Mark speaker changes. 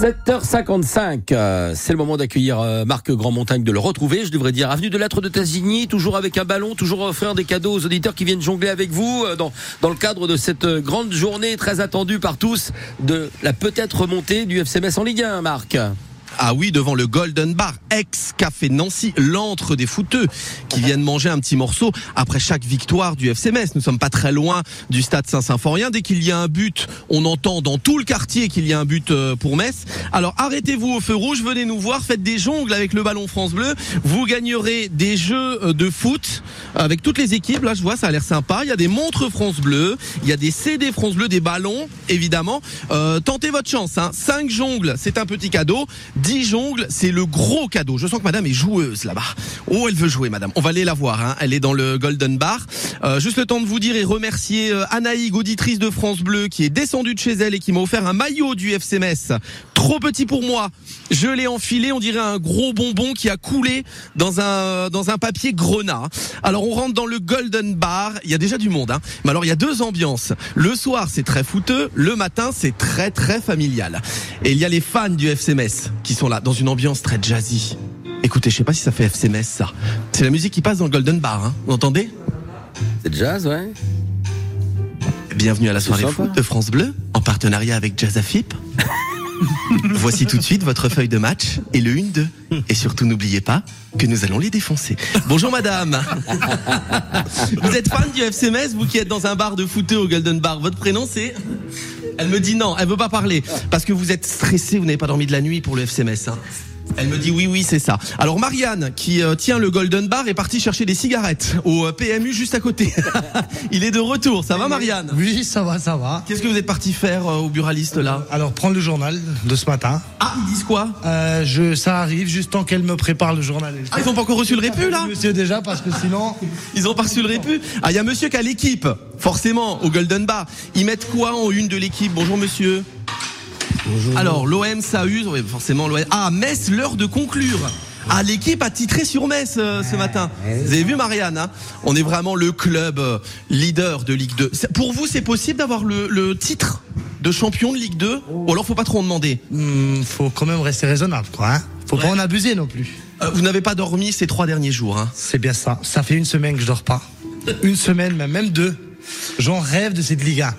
Speaker 1: 7h55, euh, c'est le moment d'accueillir euh, Marc Grandmontagne, de le retrouver, je devrais dire avenue de l'Être de Tasigny, toujours avec un ballon, toujours offrir des cadeaux aux auditeurs qui viennent jongler avec vous euh, dans, dans le cadre de cette grande journée très attendue par tous de la peut-être remontée du FCMS en Ligue 1, Marc.
Speaker 2: Ah oui, devant le Golden Bar, ex-café Nancy, l'antre des footeux, qui viennent manger un petit morceau après chaque victoire du FC Metz. Nous sommes pas très loin du stade Saint-Symphorien. Dès qu'il y a un but, on entend dans tout le quartier qu'il y a un but euh, pour Metz. Alors arrêtez-vous au feu rouge, venez nous voir, faites des jongles avec le ballon France Bleu. Vous gagnerez des jeux euh, de foot avec toutes les équipes. Là, je vois, ça a l'air sympa. Il y a des montres France Bleu, il y a des CD France Bleu, des ballons, évidemment. Euh, tentez votre chance. Hein. 5 jongles, c'est un petit cadeau. 10 jongles, c'est le gros cadeau. Je sens que madame est joueuse là-bas. Oh, elle veut jouer, madame. On va aller la voir. Hein. Elle est dans le Golden Bar. Euh, juste le temps de vous dire et remercier euh, Anaïg, auditrice de France Bleu, qui est descendue de chez elle et qui m'a offert un maillot du FC Metz. Trop petit pour moi. Je l'ai enfilé, on dirait un gros bonbon qui a coulé dans un dans un papier grenat. Alors on rentre dans le Golden Bar. Il y a déjà du monde. Hein. Mais alors il y a deux ambiances. Le soir c'est très fouteux. Le matin c'est très très familial. Et il y a les fans du FC Metz qui sont là dans une ambiance très jazzy. Écoutez, je sais pas si ça fait FC Metz ça. C'est la musique qui passe dans le Golden Bar. Hein. Vous entendez?
Speaker 1: C'est jazz, ouais.
Speaker 2: Bienvenue à la soirée foot de France Bleu en partenariat avec Jazz Afip. Voici tout de suite votre feuille de match et le 1-2. Et surtout n'oubliez pas que nous allons les défoncer. Bonjour madame. Vous êtes fan du FC Metz, vous qui êtes dans un bar de footeux au Golden Bar. Votre prénom c'est? Elle me dit non, elle veut pas parler parce que vous êtes stressé, vous n'avez pas dormi de la nuit pour le FC Metz. hein. Elle me dit oui, oui, c'est ça. Alors Marianne, qui euh, tient le Golden Bar, est partie chercher des cigarettes au euh, PMU juste à côté. Il est de retour. Ça va Marianne?
Speaker 3: Oui, ça va, ça va.
Speaker 2: Qu'est-ce que vous êtes parti faire euh, au buraliste là?
Speaker 3: Alors, prendre le journal de ce matin.
Speaker 2: Ah, ils disent quoi?
Speaker 3: Je, ça arrive juste tant qu'elle me prépare le journal.
Speaker 2: Ah, ils ont pas encore reçu le répu là?
Speaker 3: Monsieur déjà, parce que sinon,
Speaker 2: Ils ont pas reçu le répu Ah, il y a monsieur qui a l'équipe, forcément, au Golden Bar. Ils mettent quoi en une de l'équipe? Bonjour monsieur.
Speaker 3: Bonjour.
Speaker 2: Alors, l'OM s'amuse, oui, forcément l'OM. Ah, Metz, l'heure de conclure. Ah, l'équipe a titré sur Metz euh, ce matin. Vous avez vu Marianne hein? On est vraiment le club euh, leader de Ligue 2. C'est- Pour vous, c'est possible d'avoir le, le titre de champion de Ligue 2 Ou alors faut pas trop en demander?
Speaker 3: Hmm, faut quand même rester raisonnable, quoi. Hein faut pas en abuser non plus.
Speaker 2: Euh, Vous n'avez pas dormi ces trois derniers jours. Hein?
Speaker 3: C'est bien ça. Ça fait une semaine que je dors pas. Une semaine, même, même deux. J'en rêve de cette Ligue 1.